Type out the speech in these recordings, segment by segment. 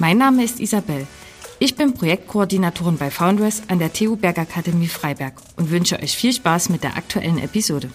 Mein Name ist Isabel. Ich bin Projektkoordinatorin bei Foundress an der TU Bergakademie Freiberg und wünsche euch viel Spaß mit der aktuellen Episode.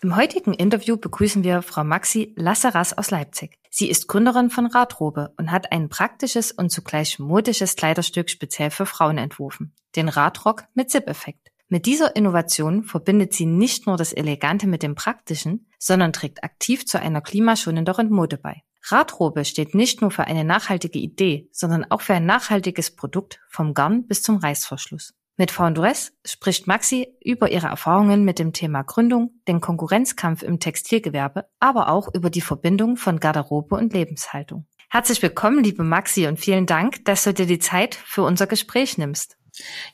Im heutigen Interview begrüßen wir Frau Maxi Lasseras aus Leipzig. Sie ist Gründerin von Radrobe und hat ein praktisches und zugleich modisches Kleiderstück speziell für Frauen entworfen, den Radrock mit Zip-Effekt. Mit dieser Innovation verbindet sie nicht nur das Elegante mit dem Praktischen, sondern trägt aktiv zu einer klimaschonenderen Mode bei. Radrobe steht nicht nur für eine nachhaltige Idee, sondern auch für ein nachhaltiges Produkt vom Garn bis zum Reißverschluss. Mit Foundress spricht Maxi über ihre Erfahrungen mit dem Thema Gründung, den Konkurrenzkampf im Textilgewerbe, aber auch über die Verbindung von Garderobe und Lebenshaltung. Herzlich willkommen, liebe Maxi, und vielen Dank, dass du dir die Zeit für unser Gespräch nimmst.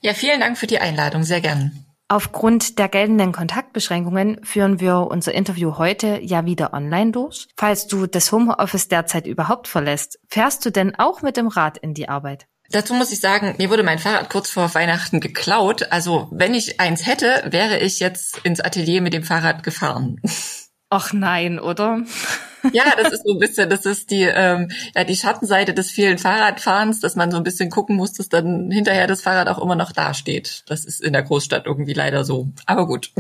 Ja, vielen Dank für die Einladung, sehr gern. Aufgrund der geltenden Kontaktbeschränkungen führen wir unser Interview heute ja wieder online durch. Falls du das Homeoffice derzeit überhaupt verlässt, fährst du denn auch mit dem Rad in die Arbeit? Dazu muss ich sagen, mir wurde mein Fahrrad kurz vor Weihnachten geklaut. Also wenn ich eins hätte, wäre ich jetzt ins Atelier mit dem Fahrrad gefahren. Ach nein, oder? Ja, das ist so ein bisschen, das ist die, ähm, ja, die Schattenseite des vielen Fahrradfahrens, dass man so ein bisschen gucken muss, dass dann hinterher das Fahrrad auch immer noch dasteht. Das ist in der Großstadt irgendwie leider so. Aber gut.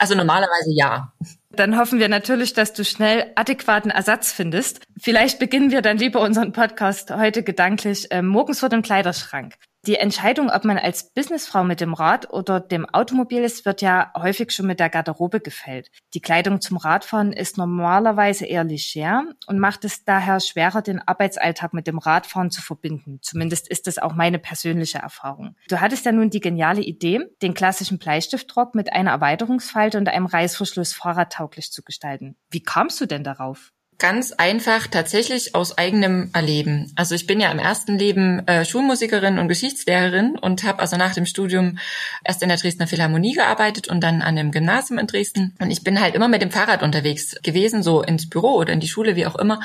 Also normalerweise ja. Dann hoffen wir natürlich, dass du schnell adäquaten Ersatz findest. Vielleicht beginnen wir dann lieber unseren Podcast heute gedanklich äh, morgens vor dem Kleiderschrank. Die Entscheidung, ob man als Businessfrau mit dem Rad oder dem Automobil ist, wird ja häufig schon mit der Garderobe gefällt. Die Kleidung zum Radfahren ist normalerweise eher leger und macht es daher schwerer, den Arbeitsalltag mit dem Radfahren zu verbinden. Zumindest ist das auch meine persönliche Erfahrung. Du hattest ja nun die geniale Idee, den klassischen Bleistiftrock mit einer Erweiterungsfalte und einem Reißverschluss fahrradtauglich zu gestalten. Wie kamst du denn darauf? Ganz einfach tatsächlich aus eigenem Erleben. Also ich bin ja im ersten Leben äh, Schulmusikerin und Geschichtslehrerin und habe also nach dem Studium erst in der Dresdner Philharmonie gearbeitet und dann an dem Gymnasium in Dresden. Und ich bin halt immer mit dem Fahrrad unterwegs gewesen, so ins Büro oder in die Schule, wie auch immer.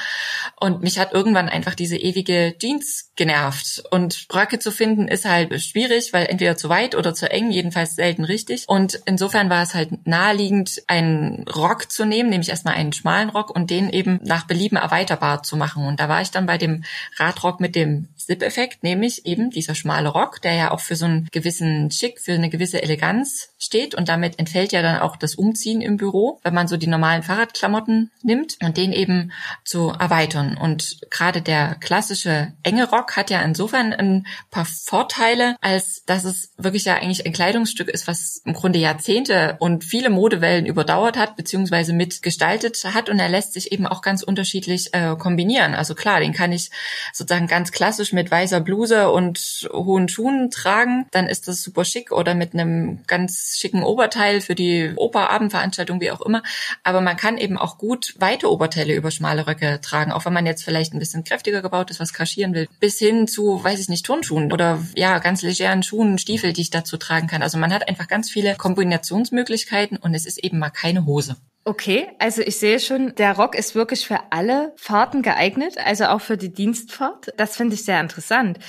Und mich hat irgendwann einfach diese ewige Jeans genervt. Und Röcke zu finden ist halt schwierig, weil entweder zu weit oder zu eng, jedenfalls selten richtig. Und insofern war es halt naheliegend, einen Rock zu nehmen, nämlich erstmal einen schmalen Rock und den eben nach Belieben erweiterbar zu machen. Und da war ich dann bei dem Radrock mit dem Zip-Effekt, nämlich eben dieser schmale Rock, der ja auch für so einen gewissen Schick, für eine gewisse Eleganz steht und damit entfällt ja dann auch das Umziehen im Büro, wenn man so die normalen Fahrradklamotten nimmt und den eben zu erweitern. Und gerade der klassische enge Rock hat ja insofern ein paar Vorteile, als dass es wirklich ja eigentlich ein Kleidungsstück ist, was im Grunde Jahrzehnte und viele Modewellen überdauert hat, beziehungsweise mitgestaltet hat und er lässt sich eben auch ganz unterschiedlich äh, kombinieren. Also klar, den kann ich sozusagen ganz klassisch mit weißer Bluse und hohen Schuhen tragen, dann ist das super schick oder mit einem ganz schicken Oberteil für die Operabendveranstaltung, wie auch immer. Aber man kann eben auch gut weite Oberteile über schmale Röcke tragen, auch wenn man jetzt vielleicht ein bisschen kräftiger gebaut ist, was kaschieren will, bis hin zu, weiß ich nicht, Turnschuhen oder ja, ganz legeren Schuhen, Stiefel, die ich dazu tragen kann. Also man hat einfach ganz viele Kombinationsmöglichkeiten und es ist eben mal keine Hose. Okay, also ich sehe schon, der Rock ist wirklich für alle Fahrten geeignet, also auch für die Dienstfahrt. Das finde ich sehr interessant.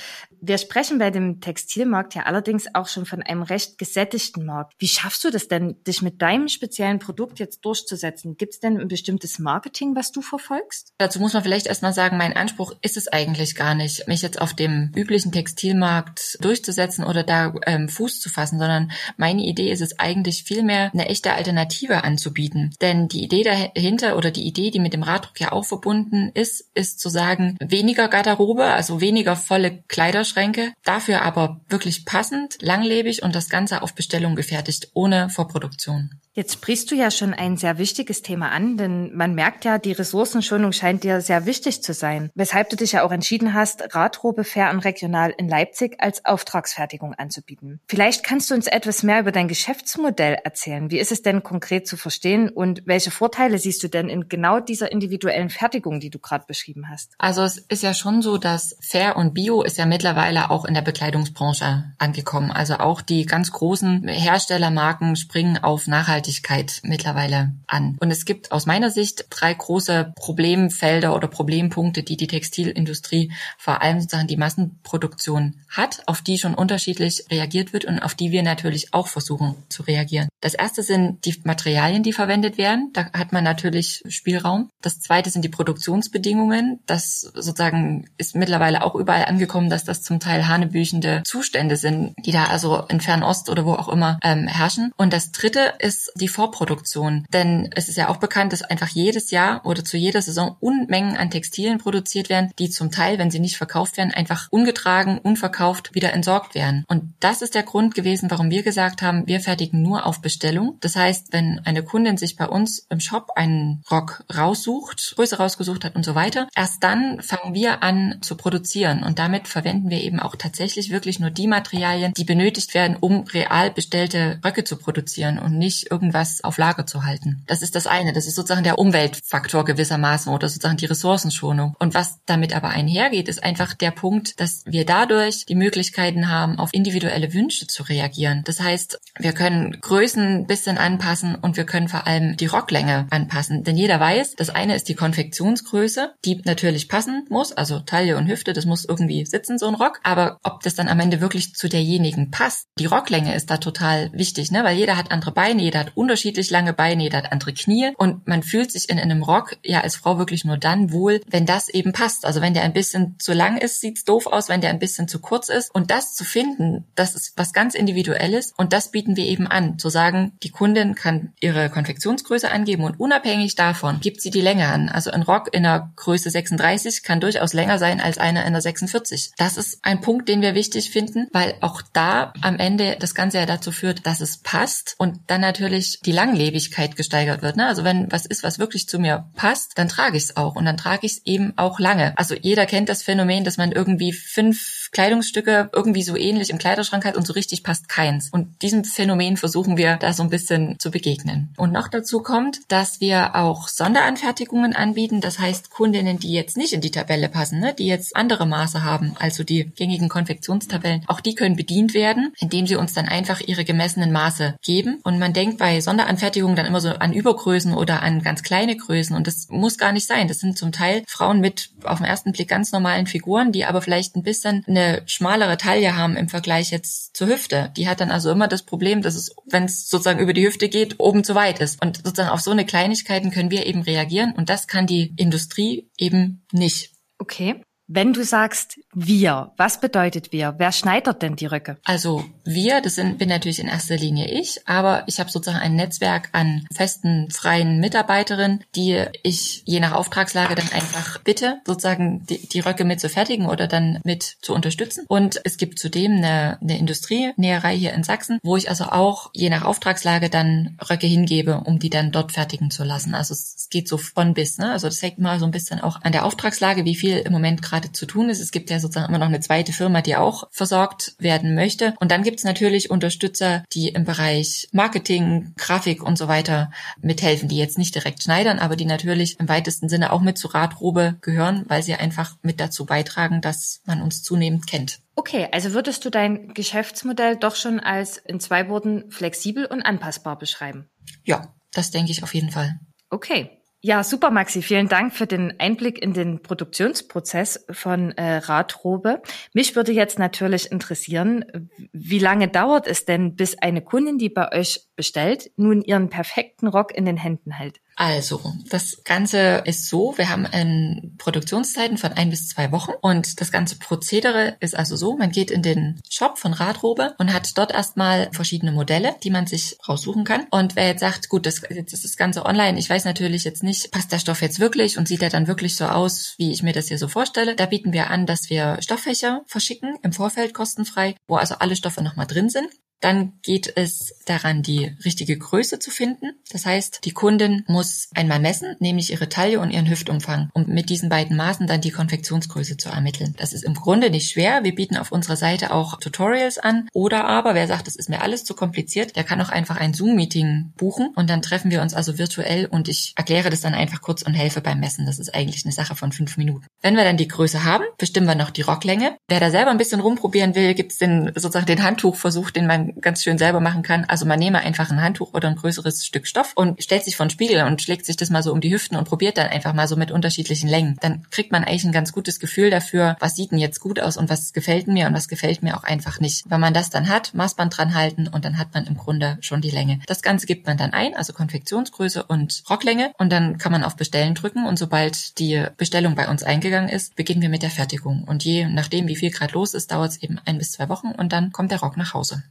Wir sprechen bei dem Textilmarkt ja allerdings auch schon von einem recht gesättigten Markt. Wie schaffst du das denn, dich mit deinem speziellen Produkt jetzt durchzusetzen? Gibt es denn ein bestimmtes Marketing, was du verfolgst? Dazu muss man vielleicht erstmal sagen, mein Anspruch ist es eigentlich gar nicht, mich jetzt auf dem üblichen Textilmarkt durchzusetzen oder da ähm, Fuß zu fassen, sondern meine Idee ist es eigentlich vielmehr, eine echte Alternative anzubieten. Denn die Idee dahinter oder die Idee, die mit dem Raddruck ja auch verbunden ist, ist zu sagen, weniger Garderobe, also weniger volle Kleider Kleiderschränke, dafür aber wirklich passend, langlebig und das Ganze auf Bestellung gefertigt, ohne Vorproduktion. Jetzt sprichst du ja schon ein sehr wichtiges Thema an, denn man merkt ja, die Ressourcenschonung scheint dir sehr wichtig zu sein, weshalb du dich ja auch entschieden hast, Radrobe Fair und Regional in Leipzig als Auftragsfertigung anzubieten. Vielleicht kannst du uns etwas mehr über dein Geschäftsmodell erzählen. Wie ist es denn konkret zu verstehen und welche Vorteile siehst du denn in genau dieser individuellen Fertigung, die du gerade beschrieben hast? Also es ist ja schon so, dass Fair und Bio ist ja mittlerweile auch in der Bekleidungsbranche angekommen. Also auch die ganz großen Herstellermarken springen auf Nachhaltigkeit mittlerweile an. Und es gibt aus meiner Sicht drei große Problemfelder oder Problempunkte, die die Textilindustrie, vor allem sozusagen die Massenproduktion hat, auf die schon unterschiedlich reagiert wird und auf die wir natürlich auch versuchen zu reagieren. Das erste sind die Materialien, die verwendet werden. Da hat man natürlich Spielraum. Das zweite sind die Produktionsbedingungen. Das sozusagen ist mittlerweile auch überall angekommen, dass das zum Teil hanebüchende Zustände sind, die da also in Fernost oder wo auch immer ähm, herrschen. Und das dritte ist die Vorproduktion. Denn es ist ja auch bekannt, dass einfach jedes Jahr oder zu jeder Saison Unmengen an Textilien produziert werden, die zum Teil, wenn sie nicht verkauft werden, einfach ungetragen, unverkauft wieder entsorgt werden. Und das ist der Grund gewesen, warum wir gesagt haben, wir fertigen nur auf Bestellung. Das heißt, wenn eine Kundin sich bei uns im Shop einen Rock raussucht, Größe rausgesucht hat und so weiter, erst dann fangen wir an zu produzieren. Und damit verwenden wir eben auch tatsächlich wirklich nur die Materialien, die benötigt werden, um real bestellte Röcke zu produzieren und nicht irgendwas auf Lager zu halten. Das ist das eine. Das ist sozusagen der Umweltfaktor gewissermaßen oder sozusagen die Ressourcenschonung. Und was damit aber einhergeht, ist einfach der Punkt, dass wir dadurch die Möglichkeiten haben, auf individuelle Wünsche zu reagieren. Das heißt, wir können Größen ein bisschen anpassen und wir können vor allem die Rocklänge anpassen. Denn jeder weiß, das eine ist die Konfektionsgröße, die natürlich passen muss, also Taille und Hüfte, das muss irgendwie sitzen, so ein Rock. Aber ob das dann am Ende wirklich zu derjenigen passt, die Rocklänge ist da total wichtig, ne? weil jeder hat andere Beine, jeder hat unterschiedlich lange Beine, jeder hat andere Knie und man fühlt sich in einem Rock ja als Frau wirklich nur dann wohl, wenn das eben passt. Also wenn der ein bisschen zu lang ist, sieht's doof aus, wenn der ein bisschen zu kurz ist. Und das zu finden, das ist was ganz Individuelles und das bieten wir eben an. Zu sagen, die Kundin kann ihre Konfektionsgröße angeben und unabhängig davon gibt sie die Länge an. Also ein Rock in der Größe 36 kann durchaus länger sein als einer in der 46. Das ist ein Punkt, den wir wichtig finden, weil auch da am Ende das Ganze ja dazu führt, dass es passt und dann natürlich die Langlebigkeit gesteigert wird. Ne? Also wenn was ist, was wirklich zu mir passt, dann trage ich es auch und dann trage ich es eben auch lange. Also jeder kennt das Phänomen, dass man irgendwie fünf Kleidungsstücke irgendwie so ähnlich im Kleiderschrank hat und so richtig passt keins. Und diesem Phänomen versuchen wir da so ein bisschen zu begegnen. Und noch dazu kommt, dass wir auch Sonderanfertigungen anbieten. Das heißt, Kundinnen, die jetzt nicht in die Tabelle passen, ne, die jetzt andere Maße haben, also die gängigen Konfektionstabellen, auch die können bedient werden, indem sie uns dann einfach ihre gemessenen Maße geben. Und man denkt bei Sonderanfertigungen dann immer so an Übergrößen oder an ganz kleine Größen. Und das muss gar nicht sein. Das sind zum Teil Frauen mit auf den ersten Blick ganz normalen Figuren, die aber vielleicht ein bisschen eine schmalere Taille haben im Vergleich jetzt zur Hüfte. Die hat dann also immer das Problem, dass es, wenn es sozusagen über die Hüfte geht, oben zu weit ist. Und sozusagen auf so eine Kleinigkeiten können wir eben reagieren und das kann die Industrie eben nicht. Okay. Wenn du sagst wir, was bedeutet wir? Wer schneidet denn die Röcke? Also wir, das sind, bin natürlich in erster Linie ich, aber ich habe sozusagen ein Netzwerk an festen, freien Mitarbeiterinnen, die ich je nach Auftragslage dann einfach bitte, sozusagen die, die Röcke mit zu fertigen oder dann mit zu unterstützen. Und es gibt zudem eine, eine Industrienäherei hier in Sachsen, wo ich also auch je nach Auftragslage dann Röcke hingebe, um die dann dort fertigen zu lassen. Also es, es geht so von bis. Ne? Also das hängt mal so ein bisschen auch an der Auftragslage, wie viel im Moment gerade gerade zu tun ist. Es gibt ja sozusagen immer noch eine zweite Firma, die auch versorgt werden möchte. Und dann gibt es natürlich Unterstützer, die im Bereich Marketing, Grafik und so weiter mithelfen, die jetzt nicht direkt schneidern, aber die natürlich im weitesten Sinne auch mit zur Radrobe gehören, weil sie einfach mit dazu beitragen, dass man uns zunehmend kennt. Okay, also würdest du dein Geschäftsmodell doch schon als in zwei Worten flexibel und anpassbar beschreiben? Ja, das denke ich auf jeden Fall. Okay, ja, super, Maxi. Vielen Dank für den Einblick in den Produktionsprozess von äh, Radrobe. Mich würde jetzt natürlich interessieren, wie lange dauert es denn, bis eine Kundin, die bei euch bestellt, nun ihren perfekten Rock in den Händen hält? Also, das Ganze ist so, wir haben in Produktionszeiten von ein bis zwei Wochen und das ganze Prozedere ist also so, man geht in den Shop von Radrobe und hat dort erstmal verschiedene Modelle, die man sich raussuchen kann. Und wer jetzt sagt, gut, das, das ist das Ganze online, ich weiß natürlich jetzt nicht, passt der Stoff jetzt wirklich und sieht er dann wirklich so aus, wie ich mir das hier so vorstelle, da bieten wir an, dass wir Stofffächer verschicken, im Vorfeld kostenfrei, wo also alle Stoffe nochmal drin sind. Dann geht es daran, die richtige Größe zu finden. Das heißt, die Kundin muss einmal messen, nämlich ihre Taille und ihren Hüftumfang, um mit diesen beiden Maßen dann die Konfektionsgröße zu ermitteln. Das ist im Grunde nicht schwer. Wir bieten auf unserer Seite auch Tutorials an. Oder aber, wer sagt, das ist mir alles zu kompliziert, der kann auch einfach ein Zoom-Meeting buchen und dann treffen wir uns also virtuell und ich erkläre das dann einfach kurz und helfe beim Messen. Das ist eigentlich eine Sache von fünf Minuten. Wenn wir dann die Größe haben, bestimmen wir noch die Rocklänge. Wer da selber ein bisschen rumprobieren will, gibt es den sozusagen den Handtuchversuch, den ganz schön selber machen kann. Also man nehme einfach ein Handtuch oder ein größeres Stück Stoff und stellt sich vor den Spiegel und schlägt sich das mal so um die Hüften und probiert dann einfach mal so mit unterschiedlichen Längen. Dann kriegt man eigentlich ein ganz gutes Gefühl dafür, was sieht denn jetzt gut aus und was gefällt mir und was gefällt mir auch einfach nicht. Wenn man das dann hat, Maßband dran halten und dann hat man im Grunde schon die Länge. Das Ganze gibt man dann ein, also Konfektionsgröße und Rocklänge und dann kann man auf Bestellen drücken und sobald die Bestellung bei uns eingegangen ist, beginnen wir mit der Fertigung. Und je nachdem, wie viel gerade los ist, dauert es eben ein bis zwei Wochen und dann kommt der Rock nach Hause.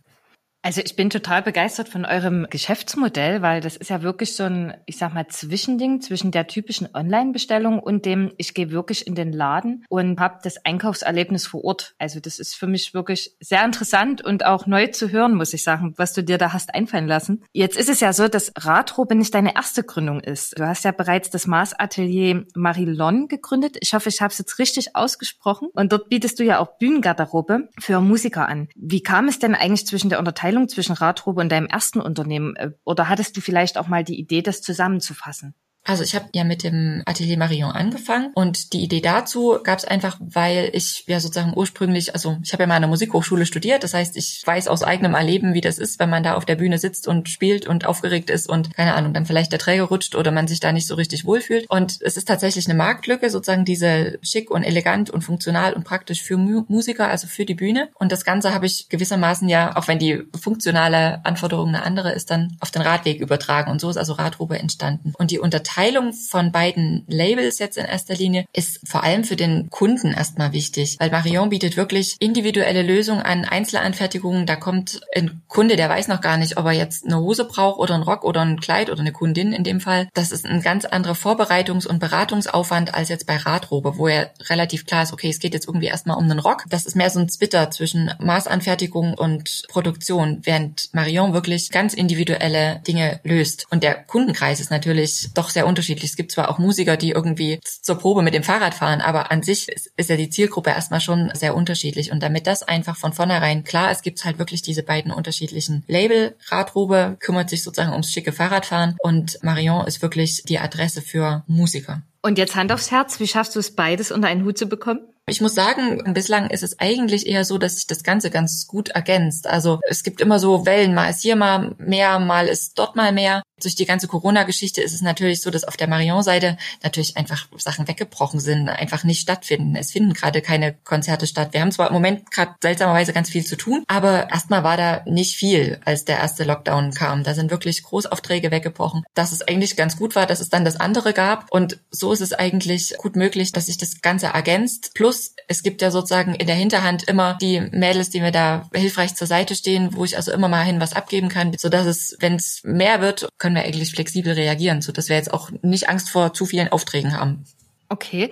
Also ich bin total begeistert von eurem Geschäftsmodell, weil das ist ja wirklich so ein, ich sag mal, Zwischending zwischen der typischen Online-Bestellung und dem, ich gehe wirklich in den Laden und habe das Einkaufserlebnis vor Ort. Also das ist für mich wirklich sehr interessant und auch neu zu hören, muss ich sagen, was du dir da hast einfallen lassen. Jetzt ist es ja so, dass Radrobe nicht deine erste Gründung ist. Du hast ja bereits das Maßatelier Marilon gegründet. Ich hoffe, ich habe es jetzt richtig ausgesprochen. Und dort bietest du ja auch Bühnengarderobe für Musiker an. Wie kam es denn eigentlich zwischen der Unterteilung Unterscheidung zwischen Radrobe und deinem ersten Unternehmen? Äh, oder hattest du vielleicht auch mal die Idee, das zusammenzufassen? Also ich habe ja mit dem Atelier Marion angefangen und die Idee dazu gab es einfach, weil ich ja sozusagen ursprünglich, also ich habe ja mal an der Musikhochschule studiert, das heißt, ich weiß aus eigenem Erleben, wie das ist, wenn man da auf der Bühne sitzt und spielt und aufgeregt ist und keine Ahnung, dann vielleicht der Träger rutscht oder man sich da nicht so richtig wohlfühlt. Und es ist tatsächlich eine Marktlücke, sozusagen diese schick und elegant und funktional und praktisch für Mu Musiker, also für die Bühne. Und das Ganze habe ich gewissermaßen ja, auch wenn die funktionale Anforderung eine andere ist, dann auf den Radweg übertragen. Und so ist also Radrobe entstanden. Und die Unterteilung Unterteilung von beiden Labels jetzt in erster Linie ist vor allem für den Kunden erstmal wichtig, weil Marion bietet wirklich individuelle Lösungen an Einzelanfertigungen. Da kommt ein Kunde, der weiß noch gar nicht, ob er jetzt eine Hose braucht oder einen Rock oder ein Kleid oder eine Kundin in dem Fall. Das ist ein ganz anderer Vorbereitungs- und Beratungsaufwand als jetzt bei Radrobe, wo er relativ klar ist, okay, es geht jetzt irgendwie erstmal um einen Rock. Das ist mehr so ein Zwitter zwischen Maßanfertigung und Produktion, während Marion wirklich ganz individuelle Dinge löst. Und der Kundenkreis ist natürlich doch sehr unterschiedlich. Es gibt zwar auch Musiker, die irgendwie zur Probe mit dem Fahrrad fahren, aber an sich ist, ist ja die Zielgruppe erstmal schon sehr unterschiedlich. Und damit das einfach von vornherein klar ist, gibt es halt wirklich diese beiden unterschiedlichen Label. Radrobe kümmert sich sozusagen ums schicke Fahrradfahren und Marion ist wirklich die Adresse für Musiker. Und jetzt Hand aufs Herz, wie schaffst du es beides unter einen Hut zu bekommen? Ich muss sagen, bislang ist es eigentlich eher so, dass sich das Ganze ganz gut ergänzt. Also es gibt immer so Wellen, mal ist hier mal mehr, mal ist dort mal mehr. Durch die ganze Corona-Geschichte ist es natürlich so, dass auf der Marion-Seite natürlich einfach Sachen weggebrochen sind, einfach nicht stattfinden. Es finden gerade keine Konzerte statt. Wir haben zwar im Moment gerade seltsamerweise ganz viel zu tun, aber erstmal war da nicht viel, als der erste Lockdown kam. Da sind wirklich Großaufträge weggebrochen. Dass es eigentlich ganz gut war, dass es dann das andere gab. Und so ist es eigentlich gut möglich, dass sich das Ganze ergänzt. Plus es gibt ja sozusagen in der Hinterhand immer die Mädels, die mir da hilfreich zur Seite stehen, wo ich also immer mal hin was abgeben kann, so dass es, wenn es mehr wird, können wir eigentlich flexibel reagieren, so dass wir jetzt auch nicht Angst vor zu vielen Aufträgen haben. Okay.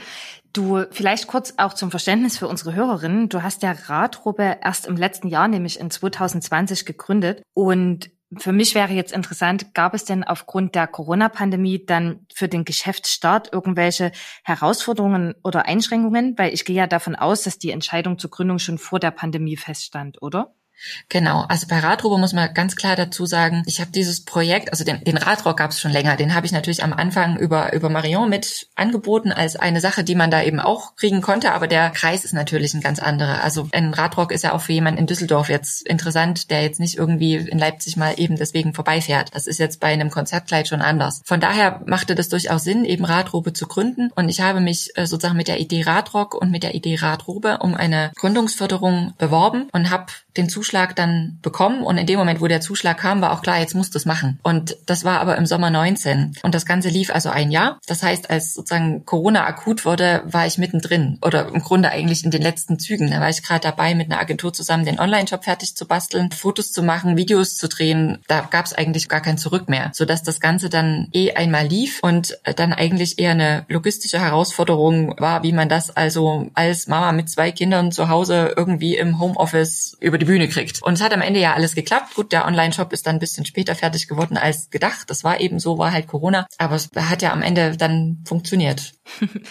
Du, vielleicht kurz auch zum Verständnis für unsere Hörerinnen. Du hast ja Radrobe erst im letzten Jahr, nämlich in 2020 gegründet. Und für mich wäre jetzt interessant, gab es denn aufgrund der Corona-Pandemie dann für den Geschäftsstart irgendwelche Herausforderungen oder Einschränkungen? Weil ich gehe ja davon aus, dass die Entscheidung zur Gründung schon vor der Pandemie feststand, oder? Genau, also bei Radrobe muss man ganz klar dazu sagen, ich habe dieses Projekt, also den, den Radrock gab es schon länger, den habe ich natürlich am Anfang über, über Marion mit angeboten als eine Sache, die man da eben auch kriegen konnte, aber der Kreis ist natürlich ein ganz anderer. Also ein Radrock ist ja auch für jemanden in Düsseldorf jetzt interessant, der jetzt nicht irgendwie in Leipzig mal eben deswegen vorbeifährt. Das ist jetzt bei einem Konzertkleid schon anders. Von daher machte das durchaus Sinn, eben Radrobe zu gründen und ich habe mich äh, sozusagen mit der Idee Radrock und mit der Idee Radrobe um eine Gründungsförderung beworben und habe den Zuschauer Zuschlag dann bekommen und in dem Moment, wo der Zuschlag kam, war auch klar, jetzt muss das machen. Und das war aber im Sommer 19 und das Ganze lief also ein Jahr. Das heißt, als sozusagen Corona akut wurde, war ich mittendrin oder im Grunde eigentlich in den letzten Zügen. Da war ich gerade dabei, mit einer Agentur zusammen den Online-Shop fertig zu basteln, Fotos zu machen, Videos zu drehen. Da gab es eigentlich gar kein Zurück mehr, sodass das Ganze dann eh einmal lief und dann eigentlich eher eine logistische Herausforderung war, wie man das also als Mama mit zwei Kindern zu Hause irgendwie im Homeoffice über die Bühne kriegt. Und es hat am Ende ja alles geklappt. Gut, der Online-Shop ist dann ein bisschen später fertig geworden als gedacht. Das war eben so, war halt Corona. Aber es hat ja am Ende dann funktioniert.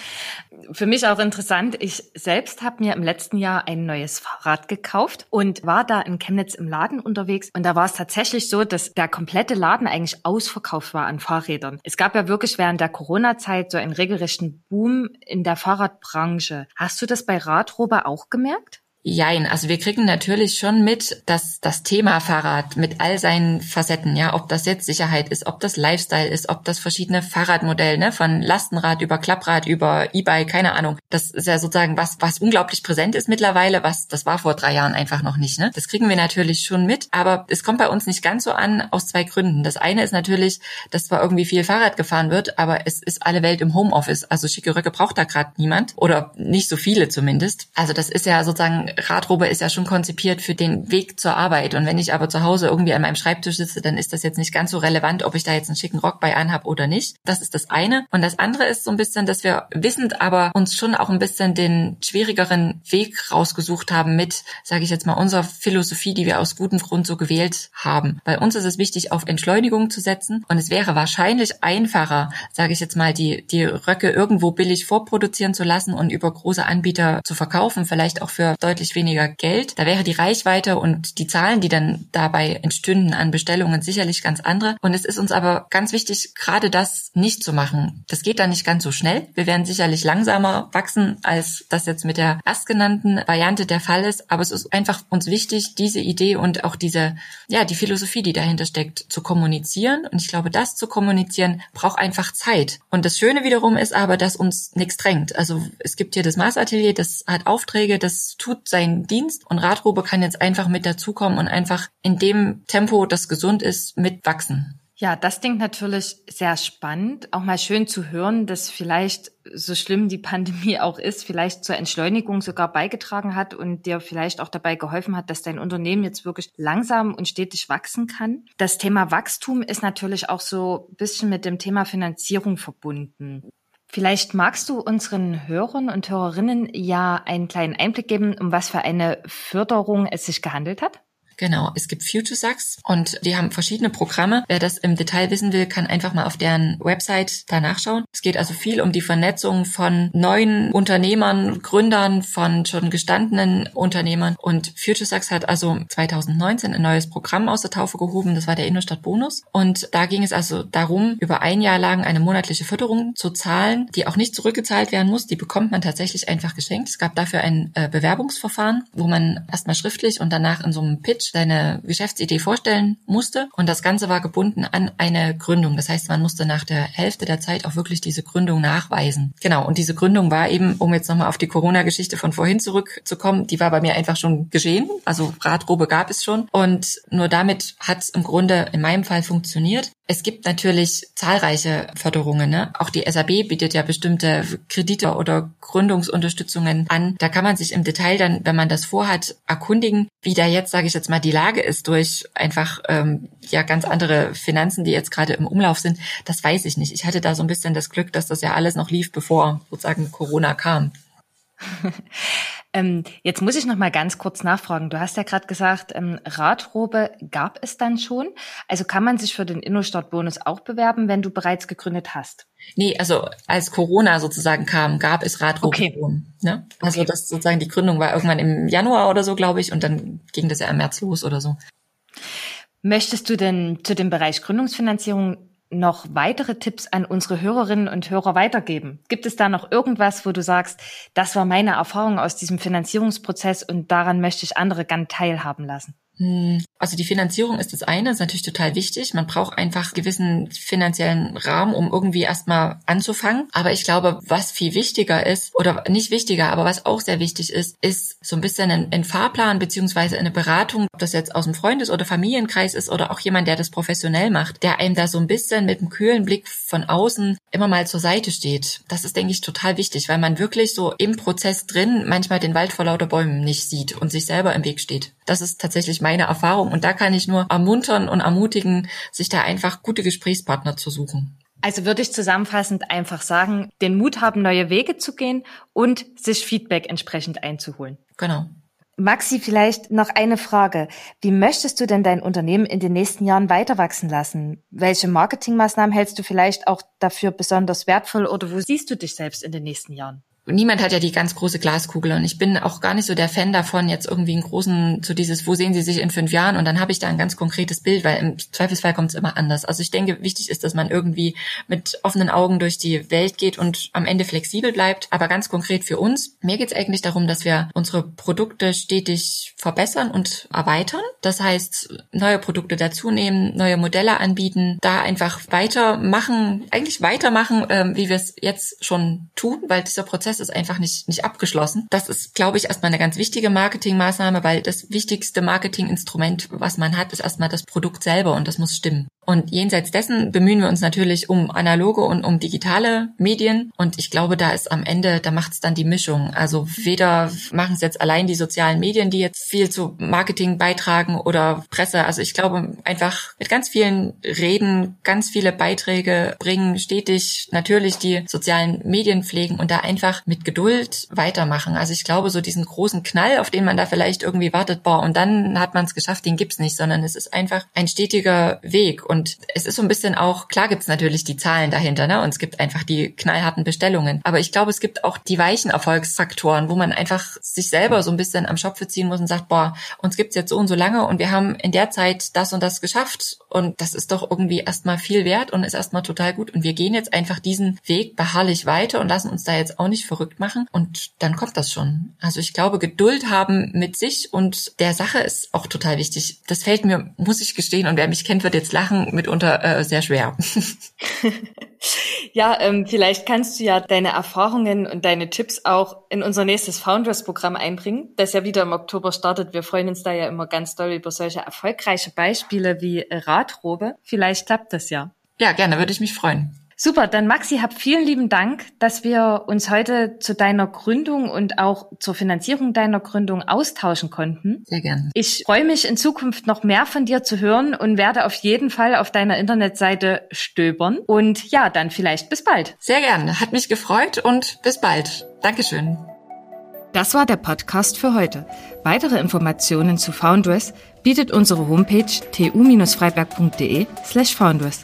Für mich auch interessant. Ich selbst habe mir im letzten Jahr ein neues Fahrrad gekauft und war da in Chemnitz im Laden unterwegs. Und da war es tatsächlich so, dass der komplette Laden eigentlich ausverkauft war an Fahrrädern. Es gab ja wirklich während der Corona-Zeit so einen regelrechten Boom in der Fahrradbranche. Hast du das bei Radrober auch gemerkt? Jein, also wir kriegen natürlich schon mit, dass das Thema Fahrrad mit all seinen Facetten, ja, ob das jetzt Sicherheit ist, ob das Lifestyle ist, ob das verschiedene Fahrradmodelle, ne, von Lastenrad über Klapprad über E-Bike, keine Ahnung. Das ist ja sozusagen was, was unglaublich präsent ist mittlerweile, was, das war vor drei Jahren einfach noch nicht, ne. Das kriegen wir natürlich schon mit, aber es kommt bei uns nicht ganz so an aus zwei Gründen. Das eine ist natürlich, dass zwar irgendwie viel Fahrrad gefahren wird, aber es ist alle Welt im Homeoffice. Also schicke Röcke braucht da gerade niemand oder nicht so viele zumindest. Also das ist ja sozusagen Radrobe ist ja schon konzipiert für den Weg zur Arbeit. Und wenn ich aber zu Hause irgendwie an meinem Schreibtisch sitze, dann ist das jetzt nicht ganz so relevant, ob ich da jetzt einen schicken Rock bei anhab oder nicht. Das ist das eine. Und das andere ist so ein bisschen, dass wir wissend aber uns schon auch ein bisschen den schwierigeren Weg rausgesucht haben mit, sage ich jetzt mal, unserer Philosophie, die wir aus gutem Grund so gewählt haben. Bei uns ist es wichtig, auf Entschleunigung zu setzen. Und es wäre wahrscheinlich einfacher, sage ich jetzt mal, die, die Röcke irgendwo billig vorproduzieren zu lassen und über große Anbieter zu verkaufen, vielleicht auch für deutlich deutlich weniger Geld. Da wäre die Reichweite und die Zahlen, die dann dabei entstünden an Bestellungen, sicherlich ganz andere. Und es ist uns aber ganz wichtig, gerade das nicht zu machen. Das geht dann nicht ganz so schnell. Wir werden sicherlich langsamer wachsen, als das jetzt mit der erstgenannten Variante der Fall ist. Aber es ist einfach uns wichtig, diese Idee und auch diese, ja, die Philosophie, die dahinter steckt, zu kommunizieren. Und ich glaube, das zu kommunizieren braucht einfach Zeit. Und das Schöne wiederum ist aber, dass uns nichts drängt. Also es gibt hier das Maßatelier, das hat Aufträge, das tut seinen Dienst und Radrobe kann jetzt einfach mit dazukommen und einfach in dem Tempo, das gesund ist, mitwachsen. Ja, das klingt natürlich sehr spannend. Auch mal schön zu hören, dass vielleicht, so schlimm die Pandemie auch ist, vielleicht zur Entschleunigung sogar beigetragen hat und dir vielleicht auch dabei geholfen hat, dass dein Unternehmen jetzt wirklich langsam und stetig wachsen kann. Das Thema Wachstum ist natürlich auch so ein bisschen mit dem Thema Finanzierung verbunden. Vielleicht magst du unseren Hörern und Hörerinnen ja einen kleinen Einblick geben, um was für eine Förderung es sich gehandelt hat? Genau, es gibt FutureSax und die haben verschiedene Programme. Wer das im Detail wissen will, kann einfach mal auf deren Website da nachschauen. Es geht also viel um die Vernetzung von neuen Unternehmern, Gründern, von schon gestandenen Unternehmern. Und FutureSax hat also 2019 ein neues Programm aus der Taufe gehoben. Das war der Innenstadt Bonus. Und da ging es also darum, über ein Jahr lang eine monatliche Förderung zu zahlen, die auch nicht zurückgezahlt werden muss. Die bekommt man tatsächlich einfach geschenkt. Es gab dafür ein äh, Bewerbungsverfahren, wo man erstmal schriftlich und danach in so einem Pitch seine Geschäftsidee vorstellen musste. Und das Ganze war gebunden an eine Gründung. Das heißt, man musste nach der Hälfte der Zeit auch wirklich diese Gründung nachweisen. Genau. Und diese Gründung war eben, um jetzt nochmal auf die Corona-Geschichte von vorhin zurückzukommen, die war bei mir einfach schon geschehen. Also Radrobe gab es schon. Und nur damit hat es im Grunde in meinem Fall funktioniert. Es gibt natürlich zahlreiche Förderungen. Ne? Auch die SAB bietet ja bestimmte Kredite oder Gründungsunterstützungen an. Da kann man sich im Detail dann, wenn man das vorhat, erkundigen, wie da jetzt, sage ich jetzt mal, die Lage ist durch einfach ähm, ja ganz andere Finanzen, die jetzt gerade im Umlauf sind. Das weiß ich nicht. Ich hatte da so ein bisschen das Glück, dass das ja alles noch lief, bevor sozusagen Corona kam. ähm, jetzt muss ich noch mal ganz kurz nachfragen. Du hast ja gerade gesagt, ähm, Radrobe gab es dann schon. Also kann man sich für den Innostadtbonus auch bewerben, wenn du bereits gegründet hast? Nee, also als Corona sozusagen kam, gab es Radrobe okay. Ne? Also okay. das sozusagen die Gründung war irgendwann im Januar oder so, glaube ich, und dann ging das ja im März los oder so. Möchtest du denn zu dem Bereich Gründungsfinanzierung noch weitere Tipps an unsere Hörerinnen und Hörer weitergeben? Gibt es da noch irgendwas, wo du sagst, das war meine Erfahrung aus diesem Finanzierungsprozess und daran möchte ich andere gern teilhaben lassen? Hm, also die Finanzierung ist das eine, ist natürlich total wichtig. Man braucht einfach gewissen finanziellen Rahmen, um irgendwie erstmal anzufangen. Aber ich glaube, was viel wichtiger ist, oder nicht wichtiger, aber was auch sehr wichtig ist, ist so ein bisschen ein, ein Fahrplan beziehungsweise eine Beratung, ob das jetzt aus dem Freundes- oder Familienkreis ist oder auch jemand, der das professionell macht, der einem da so ein bisschen mit einem kühlen Blick von außen immer mal zur Seite steht. Das ist, denke ich, total wichtig, weil man wirklich so im Prozess drin manchmal den Wald vor lauter Bäumen nicht sieht und sich selber im Weg steht. Das ist tatsächlich meine Erfahrung und da kann ich nur ermuntern und ermutigen, sich da einfach gute Gesprächspartner zu suchen. Also würde ich zusammenfassend einfach sagen, den Mut haben, neue Wege zu gehen und sich Feedback entsprechend einzuholen. Genau. Maxi, vielleicht noch eine Frage. Wie möchtest du denn dein Unternehmen in den nächsten Jahren weiter wachsen lassen? Welche Marketingmaßnahmen hältst du vielleicht auch dafür besonders wertvoll oder wo siehst du dich selbst in den nächsten Jahren? Niemand hat ja die ganz große Glaskugel und ich bin auch gar nicht so der Fan davon, jetzt irgendwie einen großen, zu dieses, wo sehen Sie sich in fünf Jahren und dann habe ich da ein ganz konkretes Bild, weil im Zweifelsfall kommt es immer anders. Also ich denke, wichtig ist, dass man irgendwie mit offenen Augen durch die Welt geht und am Ende flexibel bleibt. Aber ganz konkret für uns, mir geht es eigentlich darum, dass wir unsere Produkte stetig verbessern und erweitern. Das heißt, neue Produkte dazunehmen, neue Modelle anbieten, da einfach weitermachen, eigentlich weitermachen, ähm, wie wir es jetzt schon tun, weil dieser Prozess Prozess ist einfach nicht, nicht abgeschlossen. Das ist, glaube ich, erstmal eine ganz wichtige Marketingmaßnahme, weil das wichtigste Marketinginstrument, was man hat, ist erstmal das Produkt selber und das muss stimmen. Und jenseits dessen bemühen wir uns natürlich um analoge und um digitale Medien. Und ich glaube, da ist am Ende, da macht es dann die Mischung. Also weder machen es jetzt allein die sozialen Medien, die jetzt viel zu Marketing beitragen oder Presse. Also ich glaube einfach mit ganz vielen Reden, ganz viele Beiträge bringen, stetig natürlich die sozialen Medien pflegen und da einfach mit Geduld weitermachen. Also ich glaube, so diesen großen Knall, auf den man da vielleicht irgendwie wartet, boah, und dann hat man es geschafft, den gibt's nicht, sondern es ist einfach ein stetiger Weg. Es ist so ein bisschen auch, klar gibt's natürlich die Zahlen dahinter, ne? Und es gibt einfach die knallharten Bestellungen. Aber ich glaube, es gibt auch die weichen Erfolgsfaktoren, wo man einfach sich selber so ein bisschen am Schopfe ziehen muss und sagt, boah, uns gibt's jetzt so und so lange und wir haben in der Zeit das und das geschafft. Und das ist doch irgendwie erstmal viel wert und ist erstmal total gut. Und wir gehen jetzt einfach diesen Weg beharrlich weiter und lassen uns da jetzt auch nicht verrückt machen. Und dann kommt das schon. Also ich glaube, Geduld haben mit sich und der Sache ist auch total wichtig. Das fällt mir, muss ich gestehen, und wer mich kennt, wird jetzt lachen, mitunter äh, sehr schwer. ja, ähm, vielleicht kannst du ja deine Erfahrungen und deine Tipps auch in unser nächstes Founders-Programm einbringen, das ja wieder im Oktober startet. Wir freuen uns da ja immer ganz doll über solche erfolgreiche Beispiele wie Radrobe. Vielleicht klappt das ja. Ja, gerne, würde ich mich freuen. Super, dann Maxi, hab vielen lieben Dank, dass wir uns heute zu deiner Gründung und auch zur Finanzierung deiner Gründung austauschen konnten. Sehr gerne. Ich freue mich in Zukunft noch mehr von dir zu hören und werde auf jeden Fall auf deiner Internetseite stöbern. Und ja, dann vielleicht bis bald. Sehr gerne, hat mich gefreut und bis bald. Dankeschön. Das war der Podcast für heute. Weitere Informationen zu Foundress bietet unsere Homepage tu-freiberg.de slash foundress.